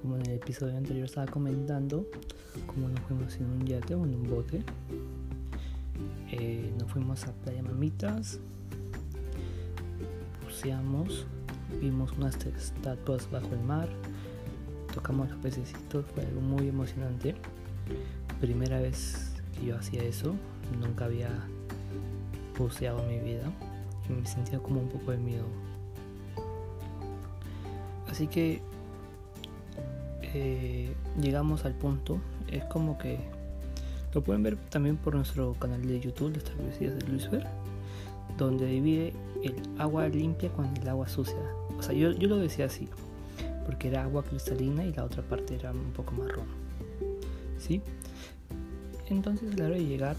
Como en el episodio anterior estaba comentando, como nos fuimos en un yate o en un bote. Eh, nos fuimos a Playa Mamitas, buceamos, vimos unas estatuas bajo el mar, tocamos los pececitos, fue algo muy emocionante. Primera vez que yo hacía eso, nunca había buceado en mi vida y me sentía como un poco de miedo. Así que eh, llegamos al punto, es como que lo pueden ver también por nuestro canal de YouTube, Las Travesías de Luis Ver, donde divide el agua limpia con el agua sucia. O sea, yo, yo lo decía así, porque era agua cristalina y la otra parte era un poco marrón. ¿Sí? Entonces a la hora de llegar,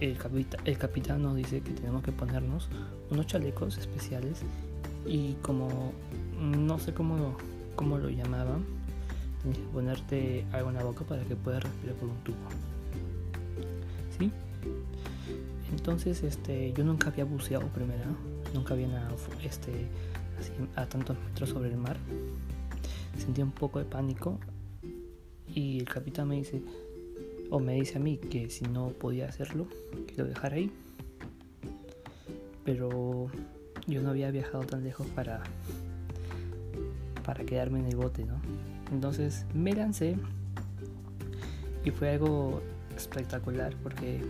el, el capitán nos dice que tenemos que ponernos unos chalecos especiales y como no sé cómo, cómo lo llamaban, tienes que ponerte algo en la boca para que puedas respirar por un tubo. ¿Sí? Entonces este, yo nunca había buceado primero, nunca había nadado este, a tantos metros sobre el mar. Sentí un poco de pánico y el capitán me dice, o me dice a mí que si no podía hacerlo, que lo dejara ahí. Pero yo no había viajado tan lejos para, para quedarme en el bote, ¿no? Entonces me lancé y fue algo espectacular porque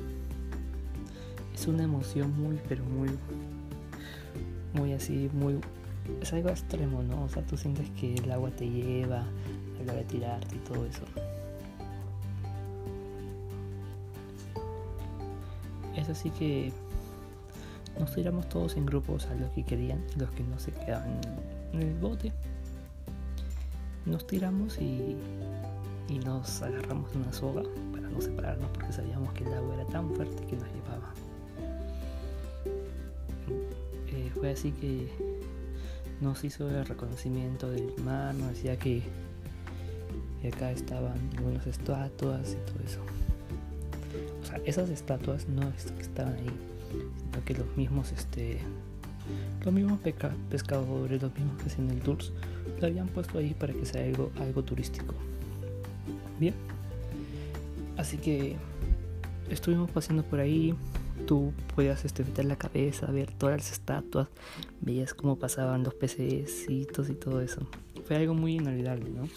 es una emoción muy, pero muy, muy así, muy, es algo extremo, ¿no? O sea, tú sientes que el agua te lleva a la de tirarte y todo eso. Es así que nos tiramos todos en grupos a los que querían, los que no se quedaban en el bote. Nos tiramos y, y nos agarramos de una soga para no separarnos porque sabíamos que el agua era tan fuerte que nos llevaba. Eh, fue así que nos hizo el reconocimiento del mar, nos decía que, acá estaban algunas estatuas y todo eso esas estatuas no estaban ahí, sino que los mismos, este, los mismos pescadores, los mismos que hacen el tours, lo habían puesto ahí para que sea algo, algo turístico. Bien, así que estuvimos paseando por ahí. Tú podías este, meter la cabeza, ver todas las estatuas, veías cómo pasaban los pececitos y todo eso. Fue algo muy inolvidable, ¿no?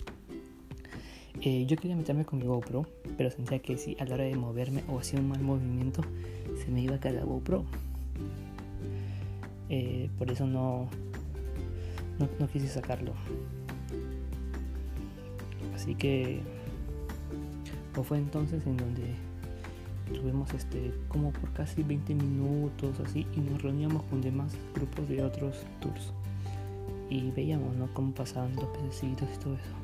Eh, yo quería meterme con mi GoPro, pero sentía que si a la hora de moverme o hacía un mal movimiento, se me iba a caer la GoPro. Eh, por eso no, no, quise sacarlo. Así que fue entonces en donde tuvimos este como por casi 20 minutos así y nos reuníamos con demás grupos de otros tours y veíamos ¿no? cómo pasaban los pececitos y todo eso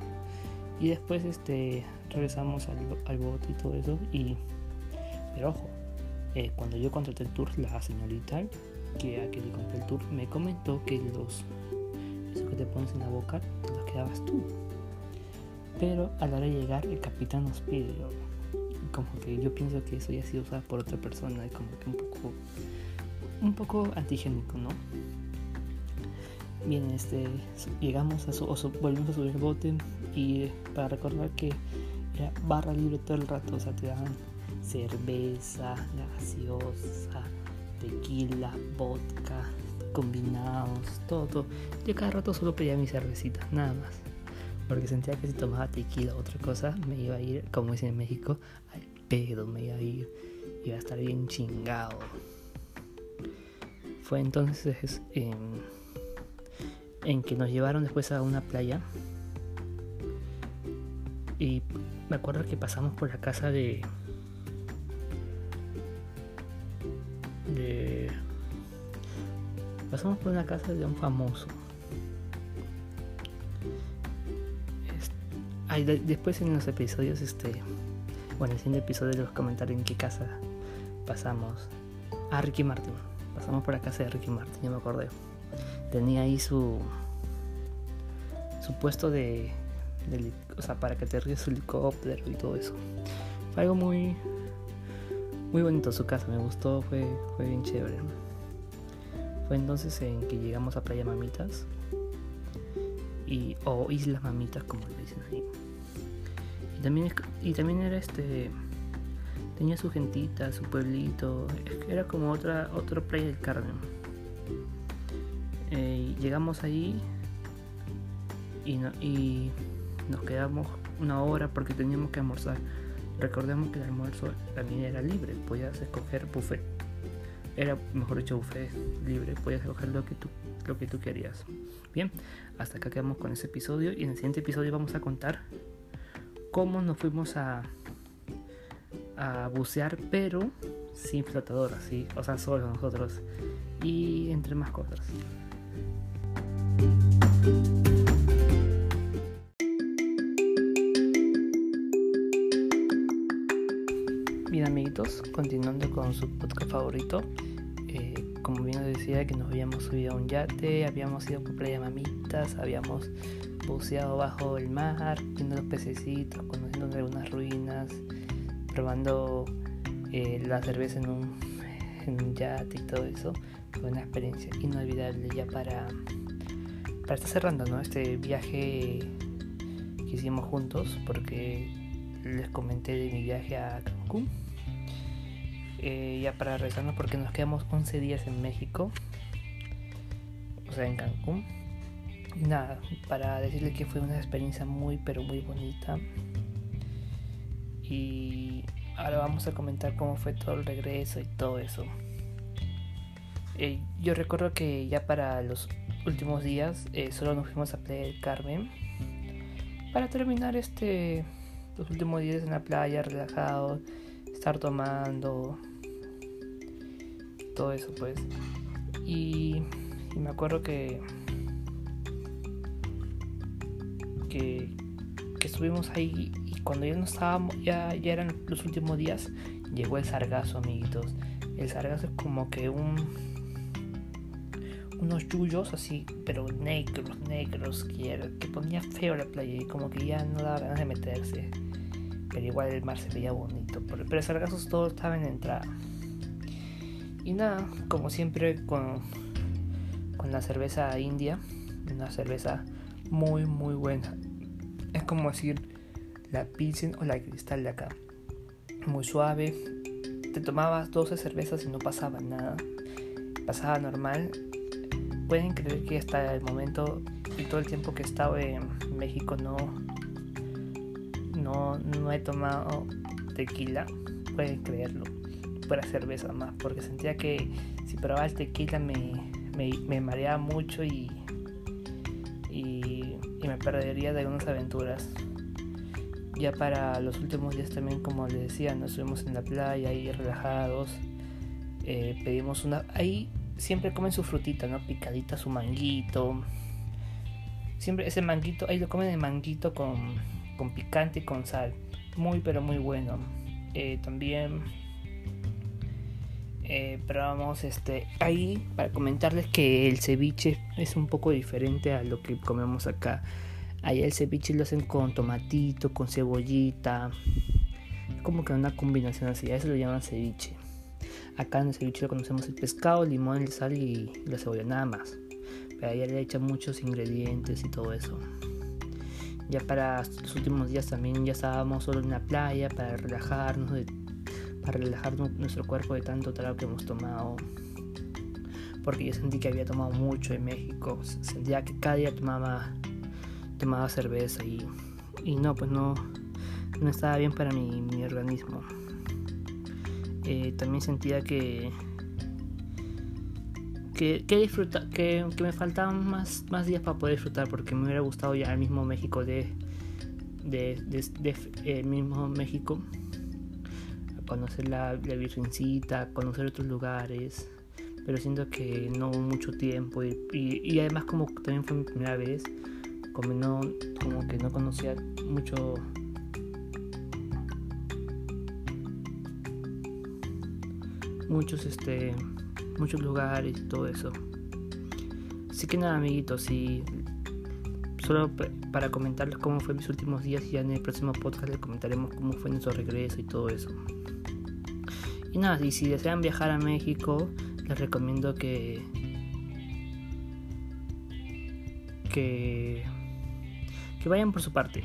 y después este, regresamos al, bote y todo eso. Y, pero ojo, eh, cuando yo contraté el tour, la señorita que a que le compré el tour me comentó que los eso que te pones en la boca te los quedabas tú. Pero a la hora de llegar, el capitán nos pide. Como que yo pienso que eso ya ha sido usado por otra persona, y como que un poco, un poco antigénico, ¿no? Bien, este, llegamos a su, volvimos a subir el bote y para recordar que era barra libre todo el rato, o sea, te daban cerveza, gaseosa, tequila, vodka, combinados, todo, todo. Yo cada rato solo pedía mi cervecita, nada más. Porque sentía que si tomaba tequila o otra cosa, me iba a ir, como dicen en México, al pedo, me iba a ir, iba a estar bien chingado. Fue entonces en que nos llevaron después a una playa. Y me acuerdo que pasamos por la casa de. de. Pasamos por una casa de un famoso. después en los episodios, este. Bueno, en el siguiente episodio les comentaré en qué casa pasamos. A Ricky Martin. Pasamos por la casa de Ricky Martin, ya me acordé tenía ahí su su puesto de, o sea, para que te su helicóptero y todo eso. Fue algo muy muy bonito su casa, me gustó, fue, fue bien chévere. Fue entonces en que llegamos a Playa Mamitas y, o Islas Mamitas como le dicen ahí. Y también, y también era este tenía su gentita, su pueblito, era como otra otro playa del Carmen. Eh, llegamos ahí y, y nos quedamos una hora porque teníamos que almorzar. Recordemos que el almuerzo también era libre, podías escoger buffet. Era, mejor dicho, buffet libre, podías escoger lo que tú, lo que tú querías. Bien, hasta acá quedamos con ese episodio y en el siguiente episodio vamos a contar cómo nos fuimos a, a bucear, pero sin flotador, así, o sea, solo nosotros y entre más cosas. Bien amiguitos, continuando con su podcast favorito, eh, como bien decía que nos habíamos subido a un yate, habíamos ido por playa mamitas, habíamos buceado bajo el mar, viendo los pececitos, conociendo algunas ruinas, probando eh, la cerveza en un, en yate y todo eso. Fue una experiencia inolvidable ya para, para estar cerrando ¿no? este viaje que hicimos juntos, porque les comenté de mi viaje a Cancún. Eh, ya para regresarnos porque nos quedamos 11 días en México, o sea, en Cancún. Y nada, para decirles que fue una experiencia muy, pero muy bonita. Y ahora vamos a comentar cómo fue todo el regreso y todo eso. Eh, yo recuerdo que ya para los últimos días eh, solo nos fuimos a Playa del Carmen para terminar este los últimos días en la playa relajado, estar tomando todo eso pues. Y, me acuerdo que, que que estuvimos ahí cuando ya no estábamos, ya, ya eran los últimos días, llegó el sargazo, amiguitos. El sargazo es como que un unos yuyos así, pero negros, negros, que, que ponía feo la playa y como que ya no daba ganas de meterse pero igual el mar se veía bonito. Pero sargazos todos estaban en entrada. Y nada, como siempre con, con la cerveza india, una cerveza muy muy buena. Es como decir la Pilsen o la Cristal de acá. Muy suave. Te tomabas 12 cervezas y no pasaba nada. Pasaba normal. Pueden creer que hasta el momento y todo el tiempo que he estado en México no, no, he tomado tequila, pueden creerlo, para cerveza más, porque sentía que si probaba el tequila me, me, mareaba mucho y, y, me perdería de algunas aventuras. Ya para los últimos días también, como les decía, nos estuvimos en la playa ahí relajados. Eh, pedimos una... Ahí siempre comen su frutita, ¿no? Picadita, su manguito. Siempre ese manguito, ahí lo comen el manguito con con picante y con sal. Muy pero muy bueno. Eh, también eh, probamos este ahí para comentarles que el ceviche es un poco diferente a lo que comemos acá. Allá el ceviche lo hacen con tomatito, con cebollita. Como que una combinación así. A eso lo llaman ceviche. Acá en el ceviche lo conocemos el pescado, el limón, el sal y la cebolla, nada más. Pero allá le echan muchos ingredientes y todo eso. Ya para los últimos días también ya estábamos solo en la playa para relajarnos, para relajar nuestro cuerpo de tanto trago que hemos tomado. Porque yo sentí que había tomado mucho en México. Sentía que cada día tomaba, tomaba cerveza y, y no, pues no, no estaba bien para mi, mi organismo. Eh, también sentía que que, que, que, que, me faltaban más, más días para poder disfrutar porque me hubiera gustado ya el mismo México de, de, de, mismo México conocer la, la Virgencita, conocer otros lugares, pero siento que no hubo mucho tiempo y, y, además como también fue mi primera vez, como no, como que no conocía mucho muchos este muchos lugares y todo eso. Así que nada, amiguitos, y solo para comentarles cómo fue mis últimos días y ya en el próximo podcast les comentaremos cómo fue nuestro regreso y todo eso. Y nada, y si desean viajar a México, les recomiendo que que que vayan por su parte.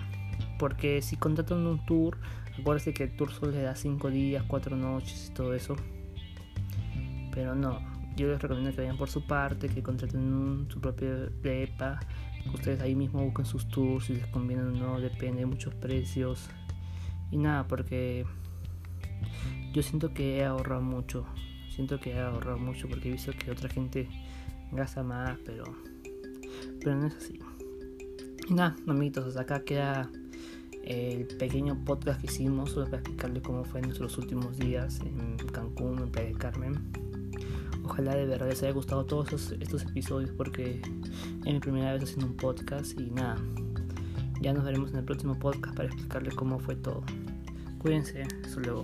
Porque si contratan un tour, acuérdense que el tour solo le da 5 días, 4 noches y todo eso. Pero no, yo les recomiendo que vayan por su parte, que contraten su propia prepa, ustedes ahí mismo busquen sus tours, si les conviene o no, depende de muchos precios. Y nada, porque yo siento que he ahorrado mucho. Siento que he ahorrado mucho porque he visto que otra gente gasta más, pero, pero no es así. Y nada, amiguitos, hasta acá queda el pequeño podcast que hicimos para explicarles cómo fue nuestros últimos días en Cancún, en Playa del Carmen. Ojalá de verdad les haya gustado todos estos, episodios porque es mi primera vez haciendo un podcast y nada. Ya nos veremos en el próximo podcast para explicarles cómo fue todo. Cuídense, hasta luego.